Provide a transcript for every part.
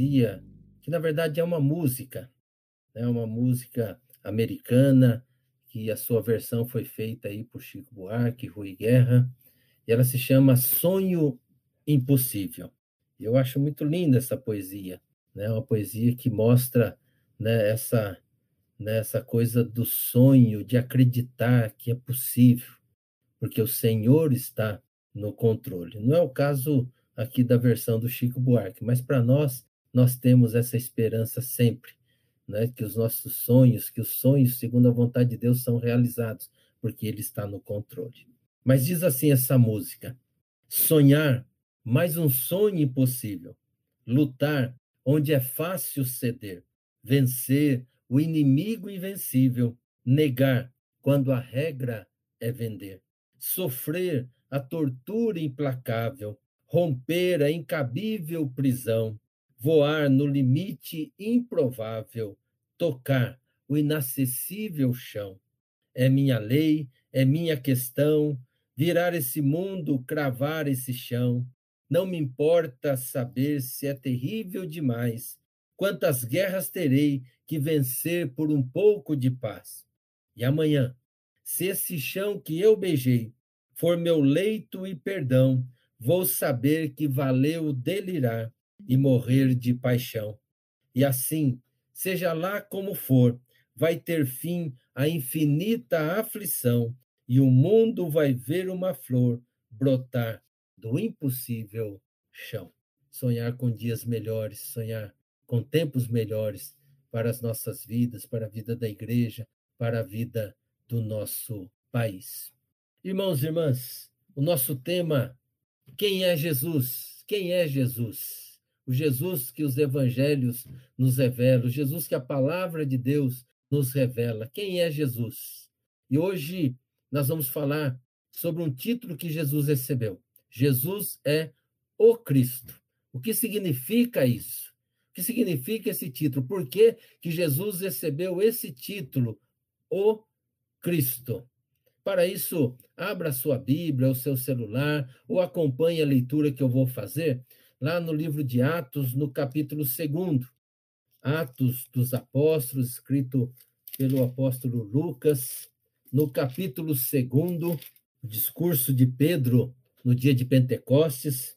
poesia que, na verdade, é uma música, né? uma música americana, que a sua versão foi feita aí por Chico Buarque, Rui Guerra, e ela se chama Sonho Impossível. Eu acho muito linda essa poesia, né? Uma poesia que mostra, né, essa né, essa coisa do sonho, de acreditar que é possível, porque o Senhor está no controle. Não é o caso aqui da versão do Chico Buarque, mas para nós nós temos essa esperança sempre, né, que os nossos sonhos, que os sonhos segundo a vontade de Deus são realizados, porque ele está no controle. Mas diz assim essa música: sonhar mais um sonho impossível, lutar onde é fácil ceder, vencer o inimigo invencível, negar quando a regra é vender, sofrer a tortura implacável, romper a incabível prisão, voar no limite improvável, tocar o inacessível chão. É minha lei, é minha questão, virar esse mundo, cravar esse chão. Não me importa saber se é terrível demais, quantas guerras terei que vencer por um pouco de paz. E amanhã, se esse chão que eu beijei for meu leito e perdão, vou saber que valeu delirar e morrer de paixão. E assim, seja lá como for, vai ter fim a infinita aflição, e o mundo vai ver uma flor brotar do impossível chão. Sonhar com dias melhores, sonhar com tempos melhores para as nossas vidas, para a vida da igreja, para a vida do nosso país. Irmãos e irmãs, o nosso tema, quem é Jesus? Quem é Jesus? O Jesus que os evangelhos nos revelam, o Jesus que a palavra de Deus nos revela. Quem é Jesus? E hoje nós vamos falar sobre um título que Jesus recebeu. Jesus é o Cristo. O que significa isso? O que significa esse título? Por que, que Jesus recebeu esse título, o Cristo? Para isso, abra sua Bíblia, o seu celular, ou acompanhe a leitura que eu vou fazer lá no livro de Atos, no capítulo 2. Atos dos Apóstolos, escrito pelo apóstolo Lucas, no capítulo 2, o discurso de Pedro no dia de Pentecostes,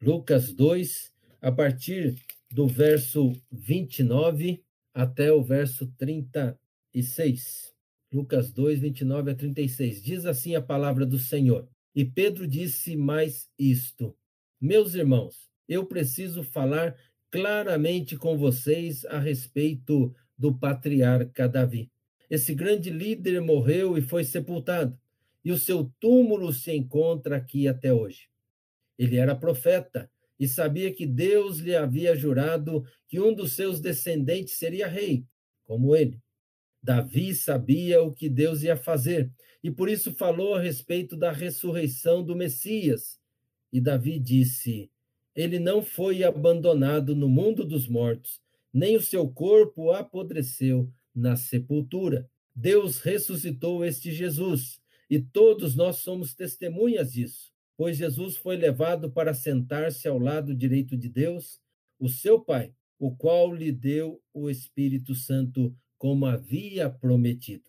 Lucas 2, a partir do verso 29 até o verso 36. Lucas 2, 29 a 36. Diz assim a palavra do Senhor. E Pedro disse mais isto: Meus irmãos, eu preciso falar claramente com vocês a respeito do patriarca Davi. Esse grande líder morreu e foi sepultado, e o seu túmulo se encontra aqui até hoje. Ele era profeta e sabia que Deus lhe havia jurado que um dos seus descendentes seria rei, como ele. Davi sabia o que Deus ia fazer e por isso falou a respeito da ressurreição do Messias. E Davi disse: ele não foi abandonado no mundo dos mortos, nem o seu corpo apodreceu na sepultura. Deus ressuscitou este Jesus, e todos nós somos testemunhas disso, pois Jesus foi levado para sentar-se ao lado direito de Deus, o seu Pai, o qual lhe deu o Espírito Santo como havia prometido.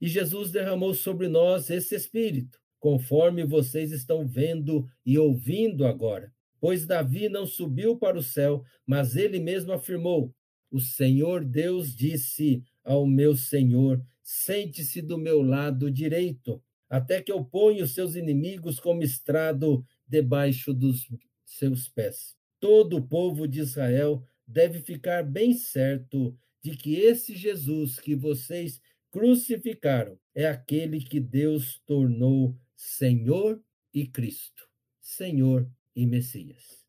E Jesus derramou sobre nós esse Espírito, conforme vocês estão vendo e ouvindo agora. Pois Davi não subiu para o céu, mas ele mesmo afirmou: O Senhor Deus disse ao meu Senhor: Sente-se do meu lado direito, até que eu ponha os seus inimigos como estrado debaixo dos seus pés. Todo o povo de Israel deve ficar bem certo de que esse Jesus que vocês crucificaram é aquele que Deus tornou Senhor e Cristo. Senhor e Messias.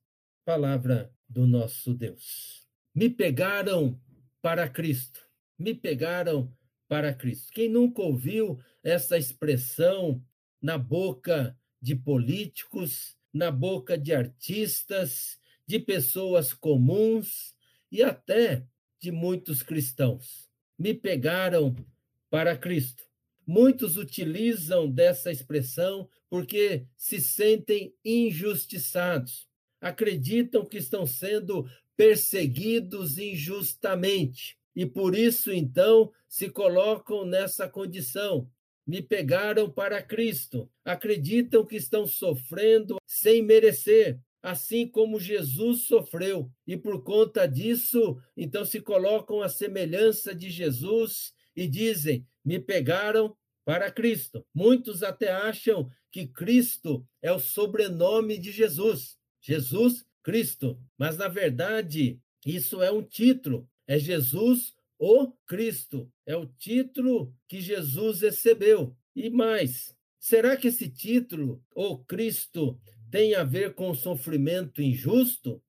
Palavra do nosso Deus. Me pegaram para Cristo. Me pegaram para Cristo. Quem nunca ouviu essa expressão na boca de políticos, na boca de artistas, de pessoas comuns e até de muitos cristãos? Me pegaram para Cristo. Muitos utilizam dessa expressão porque se sentem injustiçados, acreditam que estão sendo perseguidos injustamente. E por isso, então, se colocam nessa condição. Me pegaram para Cristo. Acreditam que estão sofrendo sem merecer, assim como Jesus sofreu. E por conta disso, então se colocam à semelhança de Jesus e dizem: Me pegaram para Cristo. Muitos até acham que Cristo é o sobrenome de Jesus. Jesus Cristo. Mas, na verdade, isso é um título. É Jesus o Cristo. É o título que Jesus recebeu. E mais, será que esse título, o Cristo, tem a ver com sofrimento injusto?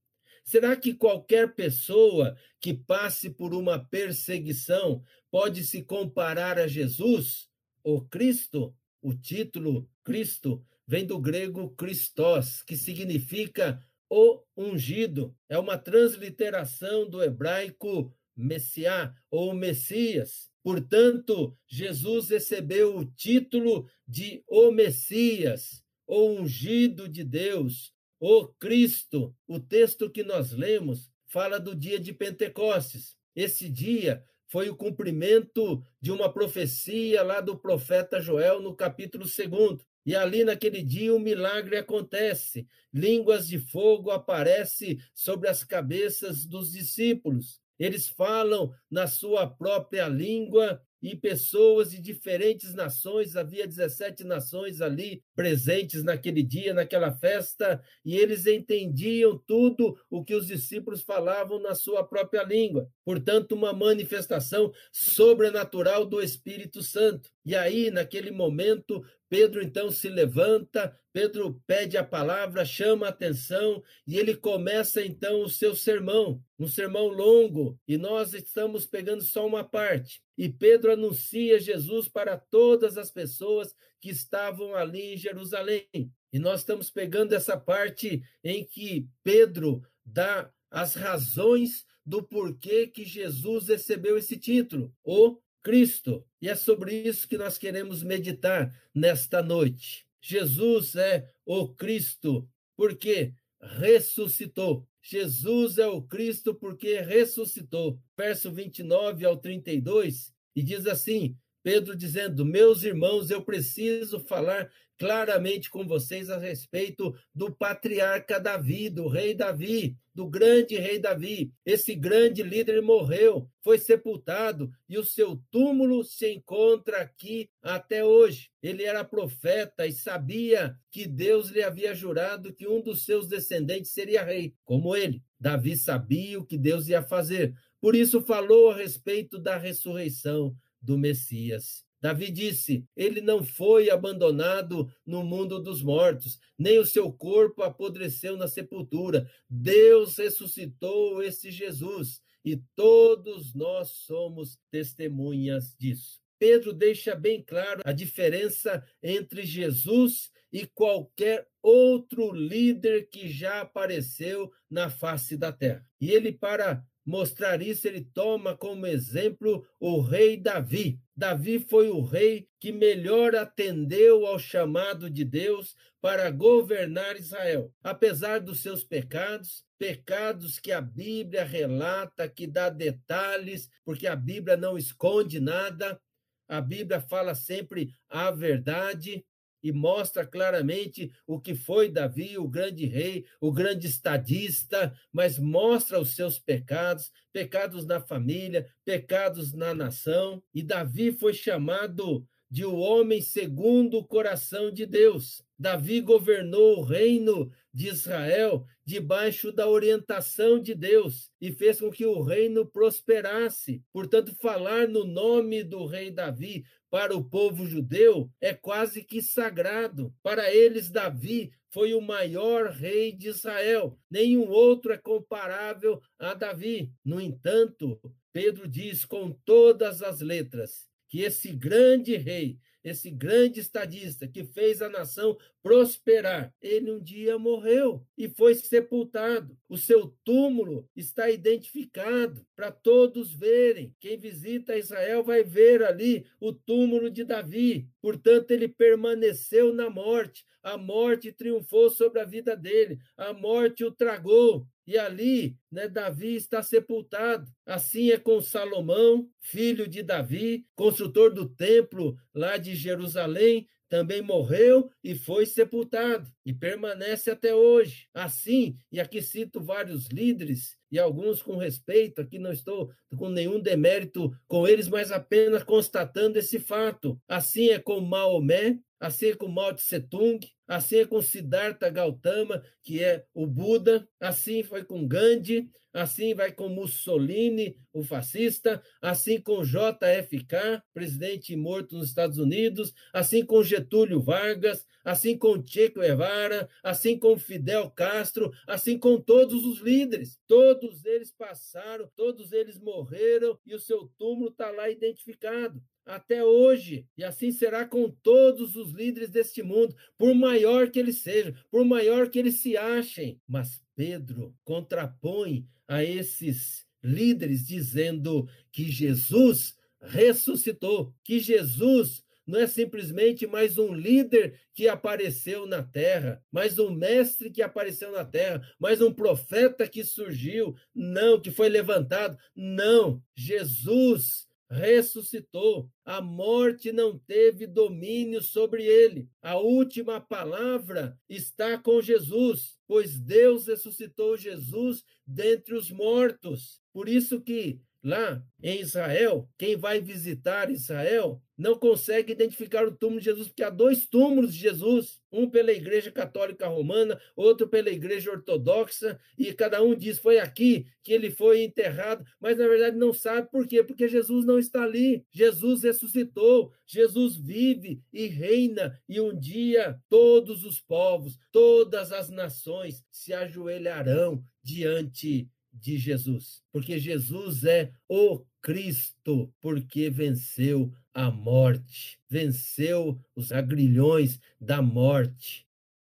Será que qualquer pessoa que passe por uma perseguição pode se comparar a Jesus, o Cristo? O título Cristo vem do grego Christos, que significa o ungido. É uma transliteração do hebraico Messiá ou Messias. Portanto, Jesus recebeu o título de o Messias, o ungido de Deus, o Cristo. O texto que nós lemos fala do dia de Pentecostes. Esse dia foi o cumprimento de uma profecia lá do profeta Joel no capítulo 2. E ali naquele dia um milagre acontece. Línguas de fogo aparecem sobre as cabeças dos discípulos. Eles falam na sua própria língua e pessoas de diferentes nações, havia 17 nações ali presentes naquele dia, naquela festa, e eles entendiam tudo o que os discípulos falavam na sua própria língua. Portanto, uma manifestação sobrenatural do Espírito Santo. E aí, naquele momento, Pedro então se levanta, Pedro pede a palavra, chama a atenção e ele começa então o seu sermão, um sermão longo, e nós estamos pegando só uma parte. E Pedro anuncia Jesus para todas as pessoas que estavam ali em Jerusalém. E nós estamos pegando essa parte em que Pedro dá as razões do porquê que Jesus recebeu esse título, o Cristo. E é sobre isso que nós queremos meditar nesta noite. Jesus é o Cristo porque ressuscitou. Jesus é o Cristo porque ressuscitou. Verso 29 ao 32, e diz assim: Pedro dizendo: Meus irmãos, eu preciso falar claramente com vocês a respeito do patriarca Davi, do rei Davi, do grande rei Davi. Esse grande líder morreu, foi sepultado e o seu túmulo se encontra aqui até hoje. Ele era profeta e sabia que Deus lhe havia jurado que um dos seus descendentes seria rei, como ele. Davi sabia o que Deus ia fazer. Por isso falou a respeito da ressurreição do Messias. Davi disse: Ele não foi abandonado no mundo dos mortos, nem o seu corpo apodreceu na sepultura. Deus ressuscitou esse Jesus e todos nós somos testemunhas disso. Pedro deixa bem claro a diferença entre Jesus e qualquer outro líder que já apareceu na face da terra. E ele, para mostrar isso, ele toma como exemplo o rei Davi. Davi foi o rei que melhor atendeu ao chamado de Deus para governar Israel. Apesar dos seus pecados, pecados que a Bíblia relata, que dá detalhes, porque a Bíblia não esconde nada, a Bíblia fala sempre a verdade e mostra claramente o que foi Davi, o grande rei, o grande estadista, mas mostra os seus pecados, pecados na família, pecados na nação. E Davi foi chamado de o um homem segundo o coração de Deus. Davi governou o reino de Israel debaixo da orientação de Deus e fez com que o reino prosperasse. Portanto, falar no nome do rei Davi para o povo judeu é quase que sagrado. Para eles, Davi foi o maior rei de Israel. Nenhum outro é comparável a Davi. No entanto, Pedro diz com todas as letras que esse grande rei esse grande estadista que fez a nação prosperar, ele um dia morreu e foi sepultado. O seu túmulo está identificado para todos verem. Quem visita Israel vai ver ali o túmulo de Davi. Portanto, ele permaneceu na morte. A morte triunfou sobre a vida dele. A morte o tragou. E ali, né, Davi está sepultado. Assim é com Salomão, filho de Davi, construtor do templo lá de Jerusalém, também morreu e foi sepultado e permanece até hoje. Assim, e aqui cito vários líderes e alguns com respeito, aqui não estou com nenhum demérito com eles, mas apenas constatando esse fato. Assim é com Maomé, assim é com Mao Tse Tung, assim com Siddhartha Gautama, que é o Buda, assim foi com Gandhi, assim vai com Mussolini, o fascista, assim com JFK, presidente morto nos Estados Unidos, assim com Getúlio Vargas, assim com Che Guevara, assim com Fidel Castro, assim com todos os líderes. Todos eles passaram, todos eles morreram e o seu túmulo está lá identificado até hoje, e assim será com todos os líderes deste mundo, por maior que eles sejam, por maior que eles se achem. Mas Pedro contrapõe a esses líderes dizendo que Jesus ressuscitou, que Jesus não é simplesmente mais um líder que apareceu na terra, mais um mestre que apareceu na terra, mais um profeta que surgiu, não, que foi levantado. Não, Jesus ressuscitou. A morte não teve domínio sobre ele. A última palavra está com Jesus, pois Deus ressuscitou Jesus dentre os mortos. Por isso que lá em Israel, quem vai visitar Israel não consegue identificar o túmulo de Jesus, porque há dois túmulos de Jesus, um pela Igreja Católica Romana, outro pela Igreja Ortodoxa, e cada um diz foi aqui que ele foi enterrado, mas na verdade não sabe por quê, porque Jesus não está ali. Jesus ressuscitou, Jesus vive e reina, e um dia todos os povos, todas as nações se ajoelharão diante de Jesus, porque Jesus é o Cristo, porque venceu a morte, venceu os agrilhões da morte,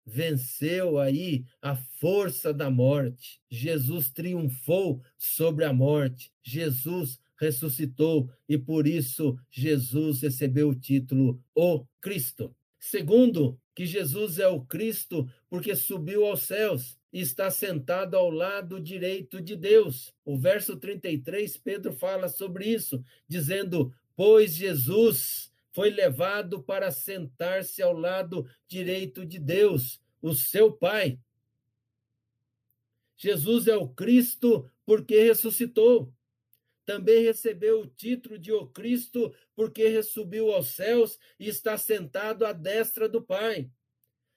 venceu aí a força da morte. Jesus triunfou sobre a morte. Jesus ressuscitou e por isso Jesus recebeu o título o Cristo. Segundo, que Jesus é o Cristo porque subiu aos céus está sentado ao lado direito de Deus. O verso 33, Pedro fala sobre isso, dizendo: Pois Jesus foi levado para sentar-se ao lado direito de Deus, o seu Pai. Jesus é o Cristo porque ressuscitou. Também recebeu o título de o Cristo porque ressubiu aos céus e está sentado à destra do Pai.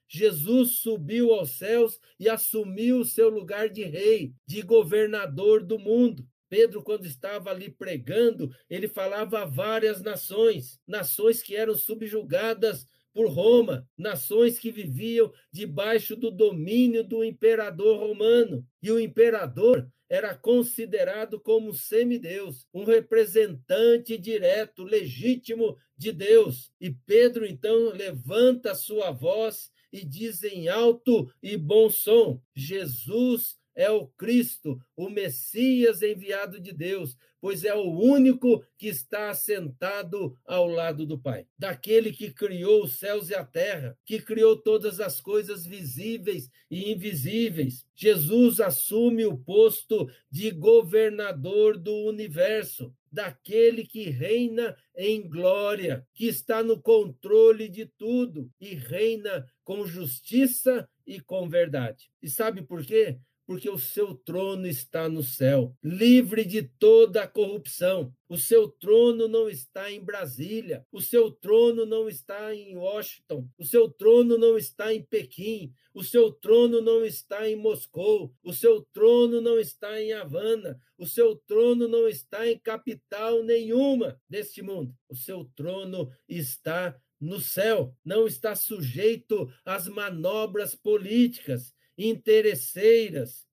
Jesus subiu aos céus e assumiu o seu lugar de rei, de governador do mundo. Pedro, quando estava ali pregando, ele falava a várias nações, nações que eram subjugadas por Roma, nações que viviam debaixo do domínio do imperador romano. E o imperador era considerado como semideus, um representante direto, legítimo de Deus. E Pedro então levanta sua voz e diz em alto e bom som: Jesus é o Cristo, o Messias enviado de Deus, pois é o único que está assentado ao lado do Pai. Daquele que criou os céus e a terra, que criou todas as coisas visíveis e invisíveis. Jesus assume o posto de governador do universo daquele que reina em glória, que está no controle de tudo e reina com justiça e com verdade. E sabe por quê? Porque o seu trono está no céu, livre de toda a corrupção. O seu trono não está em Brasília, o seu trono não está em Washington, o seu trono não está em Pequim, o seu trono não está em Moscou, o seu trono não está em Havana, o seu trono não está em capital nenhuma deste mundo. O seu trono está no céu, não está sujeito às manobras políticas, interesseiras.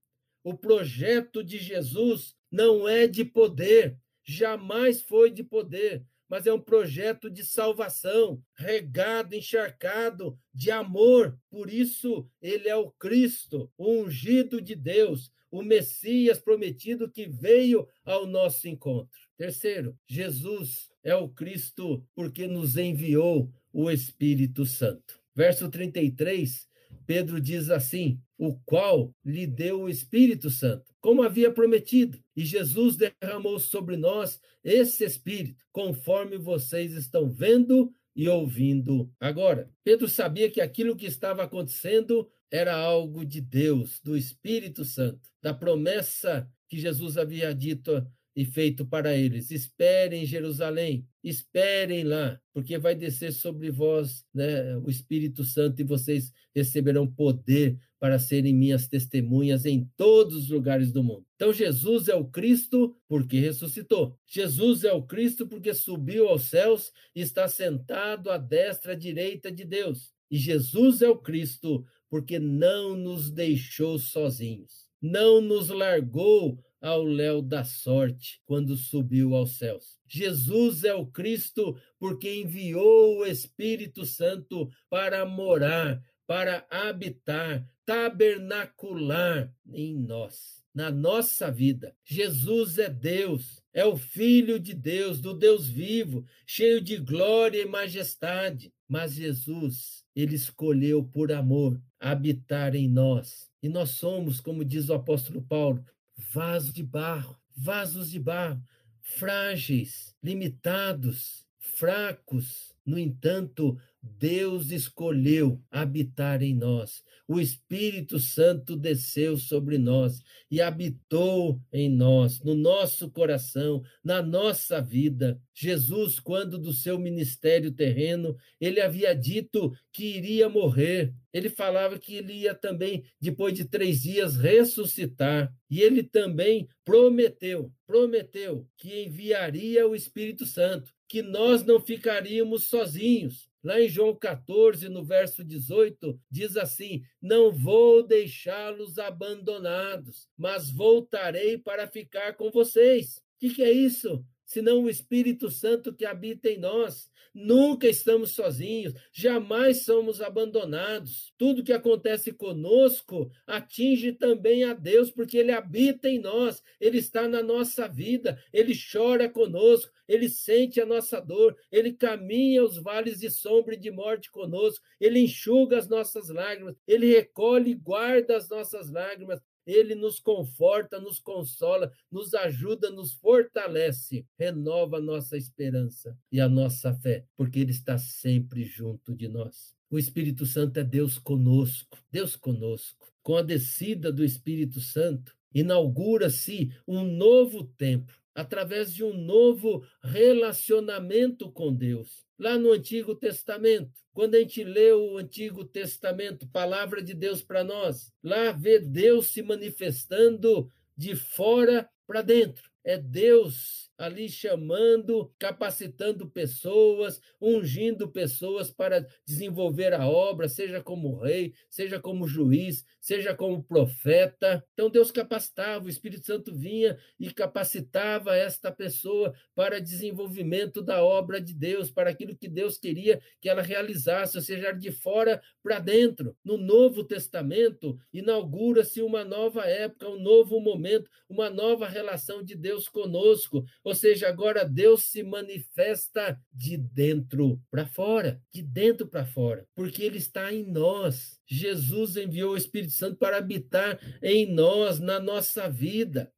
O projeto de Jesus não é de poder, jamais foi de poder, mas é um projeto de salvação, regado, encharcado de amor. Por isso, ele é o Cristo, o ungido de Deus, o Messias prometido que veio ao nosso encontro. Terceiro, Jesus é o Cristo porque nos enviou o Espírito Santo. Verso 33 Pedro diz assim: o qual lhe deu o Espírito Santo, como havia prometido. E Jesus derramou sobre nós esse Espírito, conforme vocês estão vendo e ouvindo agora. Pedro sabia que aquilo que estava acontecendo era algo de Deus, do Espírito Santo, da promessa que Jesus havia dito e feito para eles: esperem em Jerusalém, esperem lá, porque vai descer sobre vós né, o Espírito Santo e vocês receberão poder para serem minhas testemunhas em todos os lugares do mundo. Então, Jesus é o Cristo porque ressuscitou. Jesus é o Cristo porque subiu aos céus e está sentado à destra direita de Deus. E Jesus é o Cristo porque não nos deixou sozinhos, não nos largou ao léu da sorte quando subiu aos céus. Jesus é o Cristo porque enviou o Espírito Santo para morar, para habitar, tabernacular em nós, na nossa vida. Jesus é Deus, é o Filho de Deus, do Deus vivo, cheio de glória e majestade. Mas Jesus, ele escolheu por amor habitar em nós. E nós somos, como diz o apóstolo Paulo, vaso de barro, vasos de barro, frágeis, limitados, fracos. No entanto, Deus escolheu habitar em nós. O Espírito Santo desceu sobre nós e habitou em nós, no nosso coração, na nossa vida. Jesus, quando do seu ministério terreno, ele havia dito que iria morrer. Ele falava que ele ia também, depois de três dias, ressuscitar. E ele também prometeu, prometeu que enviaria o Espírito Santo, que nós não ficaríamos sozinhos, Lá em João 14, no verso 18, diz assim: Não vou deixá-los abandonados, mas voltarei para ficar com vocês. O que, que é isso? Senão o Espírito Santo que habita em nós. Nunca estamos sozinhos, jamais somos abandonados. Tudo que acontece conosco atinge também a Deus, porque Ele habita em nós, Ele está na nossa vida, Ele chora conosco, Ele sente a nossa dor, Ele caminha os vales de sombra e de morte conosco, Ele enxuga as nossas lágrimas, Ele recolhe e guarda as nossas lágrimas, ele nos conforta, nos consola, nos ajuda, nos fortalece, renova a nossa esperança e a nossa fé, porque Ele está sempre junto de nós. O Espírito Santo é Deus conosco, Deus conosco. Com a descida do Espírito Santo, inaugura-se um novo tempo, através de um novo relacionamento com Deus. Lá no Antigo Testamento, quando a gente lê o Antigo Testamento, palavra de Deus para nós, lá vê Deus se manifestando de fora para dentro. É Deus ali chamando, capacitando pessoas, ungindo pessoas para desenvolver a obra, seja como rei, seja como juiz, seja como profeta. Então Deus capacitava, o Espírito Santo vinha e capacitava esta pessoa para desenvolvimento da obra de Deus, para aquilo que Deus queria que ela realizasse, ou seja, de fora para dentro. No Novo Testamento, inaugura-se uma nova época, um novo momento, uma nova relação de Deus conosco ou seja, agora Deus se manifesta de dentro para fora, de dentro para fora, porque ele está em nós. Jesus enviou o Espírito Santo para habitar em nós, na nossa vida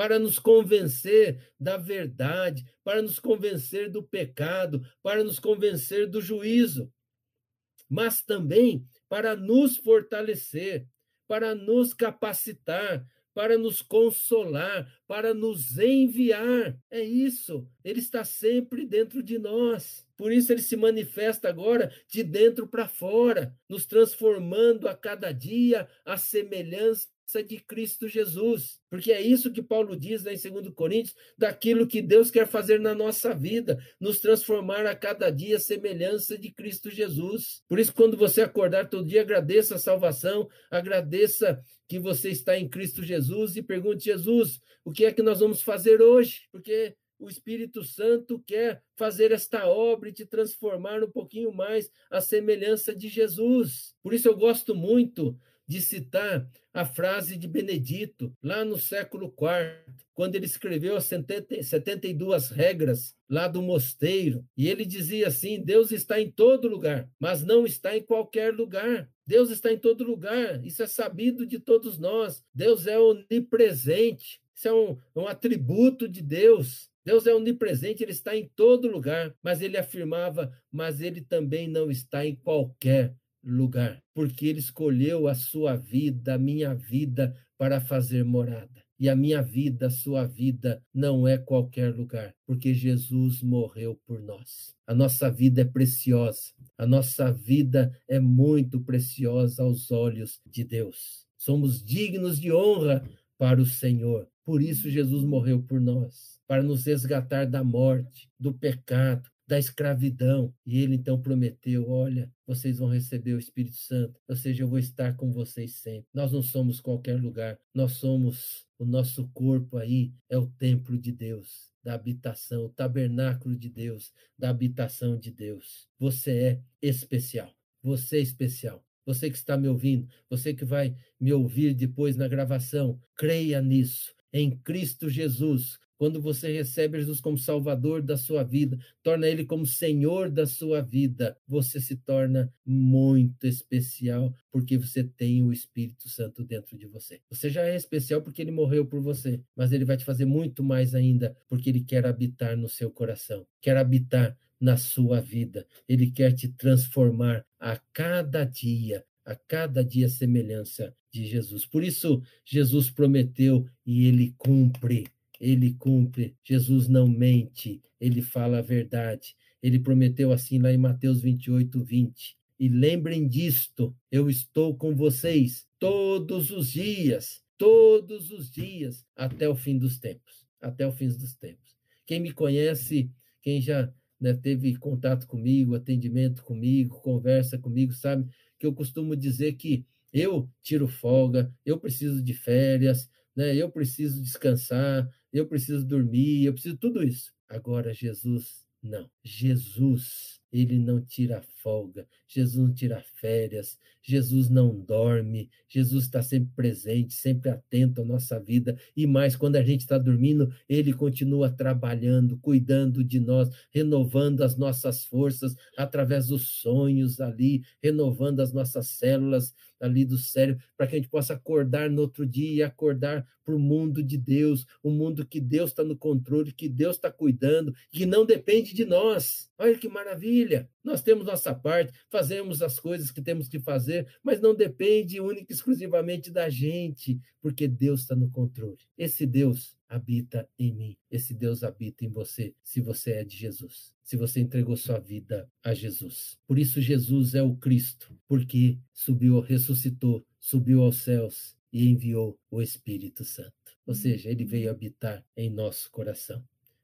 para nos convencer da verdade, para nos convencer do pecado, para nos convencer do juízo, mas também para nos fortalecer, para nos capacitar, para nos consolar, para nos enviar. É isso. Ele está sempre dentro de nós. Por isso ele se manifesta agora de dentro para fora, nos transformando a cada dia a semelhança de Cristo Jesus. Porque é isso que Paulo diz lá em 2 Coríntios, daquilo que Deus quer fazer na nossa vida, nos transformar a cada dia a semelhança de Cristo Jesus. Por isso, quando você acordar todo dia, agradeça a salvação, agradeça que você está em Cristo Jesus e pergunte, Jesus, o que é que nós vamos fazer hoje? Porque o Espírito Santo quer fazer esta obra e te transformar um pouquinho mais à semelhança de Jesus. Por isso eu gosto muito de citar a frase de Benedito, lá no século IV, quando ele escreveu as 72 regras lá do mosteiro. E ele dizia assim: Deus está em todo lugar, mas não está em qualquer lugar. Deus está em todo lugar, isso é sabido de todos nós. Deus é onipresente, isso é um, um atributo de Deus. Deus é onipresente, ele está em todo lugar, mas ele afirmava, mas ele também não está em qualquer lugar, porque ele escolheu a sua vida, a minha vida, para fazer morada. E a minha vida, a sua vida, não é qualquer lugar, porque Jesus morreu por nós. A nossa vida é preciosa, a nossa vida é muito preciosa aos olhos de Deus. Somos dignos de honra para o Senhor. Por isso, Jesus morreu por nós, para nos resgatar da morte, do pecado, da escravidão. E ele então prometeu: olha, vocês vão receber o Espírito Santo, ou seja, eu vou estar com vocês sempre. Nós não somos qualquer lugar, nós somos o nosso corpo aí, é o templo de Deus. Da habitação, o tabernáculo de Deus, da habitação de Deus. Você é especial. Você é especial. Você que está me ouvindo, você que vai me ouvir depois na gravação, creia nisso. Em Cristo Jesus, quando você recebe Jesus como Salvador da sua vida, torna Ele como Senhor da sua vida, você se torna muito especial, porque você tem o Espírito Santo dentro de você. Você já é especial porque Ele morreu por você, mas Ele vai te fazer muito mais ainda, porque Ele quer habitar no seu coração, quer habitar na sua vida. Ele quer te transformar a cada dia, a cada dia semelhança de Jesus. Por isso, Jesus prometeu e ele cumpre ele cumpre. Jesus não mente, ele fala a verdade. Ele prometeu assim lá em Mateus 28, 20. E lembrem disto, eu estou com vocês todos os dias, todos os dias, até o fim dos tempos. Até o fim dos tempos. Quem me conhece, quem já né, teve contato comigo, atendimento comigo, conversa comigo, sabe que eu costumo dizer que eu tiro folga, eu preciso de férias, né? Eu preciso descansar, eu preciso dormir, eu preciso tudo isso. Agora Jesus não. Jesus, ele não tira folga, Jesus não tira férias, Jesus não dorme, Jesus está sempre presente, sempre atento à nossa vida. E mais, quando a gente está dormindo, ele continua trabalhando, cuidando de nós, renovando as nossas forças através dos sonhos ali, renovando as nossas células ali do cérebro, para que a gente possa acordar no outro dia e acordar para o mundo de Deus, o um mundo que Deus está no controle, que Deus está cuidando, que não depende de nós. Olha que maravilha! Nós temos nossa parte, fazemos as coisas que temos que fazer, mas não depende única e exclusivamente da gente, porque Deus está no controle. Esse Deus habita em mim. Esse Deus habita em você, se você é de Jesus, se você entregou sua vida a Jesus. Por isso, Jesus é o Cristo, porque subiu, ressuscitou, subiu aos céus e enviou o Espírito Santo. Ou seja, ele veio habitar em nosso coração,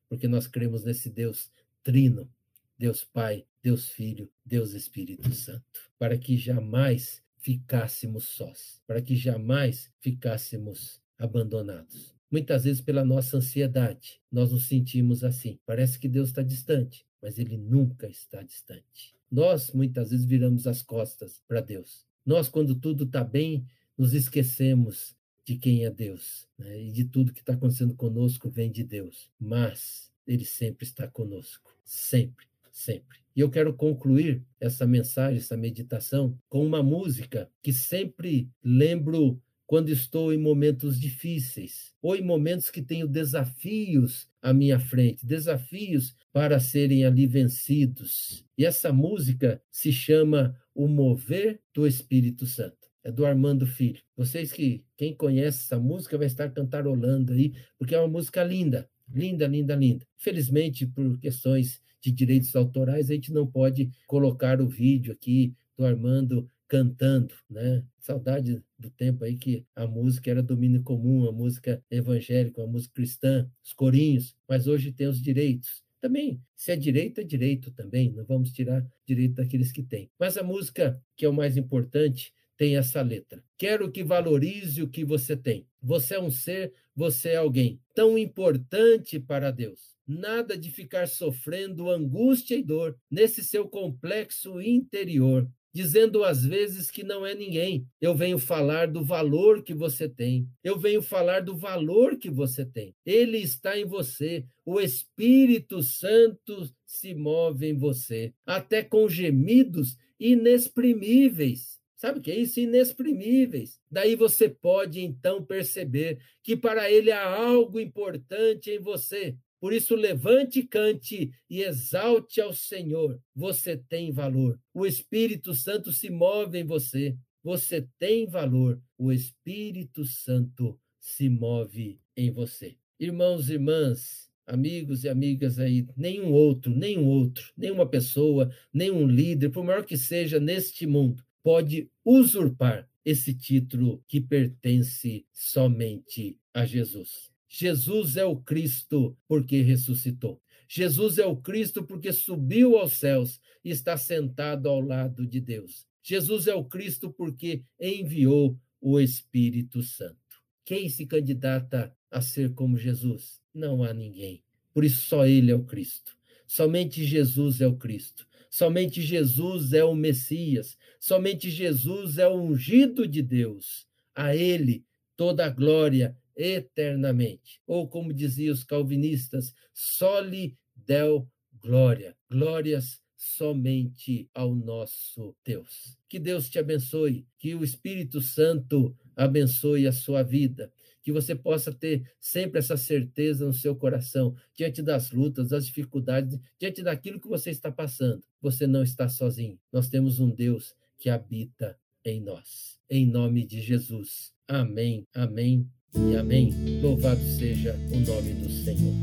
porque nós cremos nesse Deus trino, Deus Pai, Deus Filho, Deus Espírito Santo, para que jamais ficássemos sós, para que jamais ficássemos abandonados. Muitas vezes, pela nossa ansiedade, nós nos sentimos assim. Parece que Deus está distante, mas Ele nunca está distante. Nós, muitas vezes, viramos as costas para Deus. Nós, quando tudo está bem, nos esquecemos de quem é Deus. Né? E de tudo que está acontecendo conosco vem de Deus. Mas Ele sempre está conosco. Sempre, sempre. E eu quero concluir essa mensagem, essa meditação, com uma música que sempre lembro quando estou em momentos difíceis ou em momentos que tenho desafios à minha frente, desafios para serem ali vencidos. E essa música se chama O Mover do Espírito Santo. É do Armando Filho. Vocês que, quem conhece essa música, vai estar cantarolando aí, porque é uma música linda, linda, linda, linda. Felizmente, por questões de direitos autorais, a gente não pode colocar o vídeo aqui do Armando cantando, né? Saudade do tempo aí que a música era domínio comum, a música evangélica, a música cristã, os corinhos, mas hoje tem os direitos. Também, se é direito, é direito também, não vamos tirar direito daqueles que têm. Mas a música, que é o mais importante, tem essa letra. Quero que valorize o que você tem. Você é um ser, você é alguém tão importante para Deus. Nada de ficar sofrendo angústia e dor nesse seu complexo interior dizendo às vezes que não é ninguém. Eu venho falar do valor que você tem. Eu venho falar do valor que você tem. Ele está em você. O Espírito Santo se move em você, até com gemidos inexprimíveis. Sabe o que é isso? Inexprimíveis. Daí você pode então perceber que para ele há algo importante em você. Por isso, levante, cante e exalte ao Senhor. Você tem valor. O Espírito Santo se move em você. Você tem valor. O Espírito Santo se move em você. Irmãos e irmãs, amigos e amigas aí, nenhum outro, nenhum outro, nenhuma pessoa, nenhum líder, por maior que seja neste mundo, pode usurpar esse título que pertence somente a Jesus. Jesus é o Cristo porque ressuscitou. Jesus é o Cristo porque subiu aos céus e está sentado ao lado de Deus. Jesus é o Cristo porque enviou o Espírito Santo. Quem se candidata a ser como Jesus? Não há ninguém. Por isso só ele é o Cristo. Somente Jesus é o Cristo. Somente Jesus é o Messias. Somente Jesus é o ungido de Deus. A ele toda a glória eternamente. Ou como diziam os calvinistas, soli del glória. Glórias somente ao nosso Deus. Que Deus te abençoe, que o Espírito Santo abençoe a sua vida, que você possa ter sempre essa certeza no seu coração, diante das lutas, das dificuldades, diante daquilo que você está passando. Você não está sozinho. Nós temos um Deus que habita em nós. Em nome de Jesus. Amém, amém e amém. Louvado seja o nome do Senhor.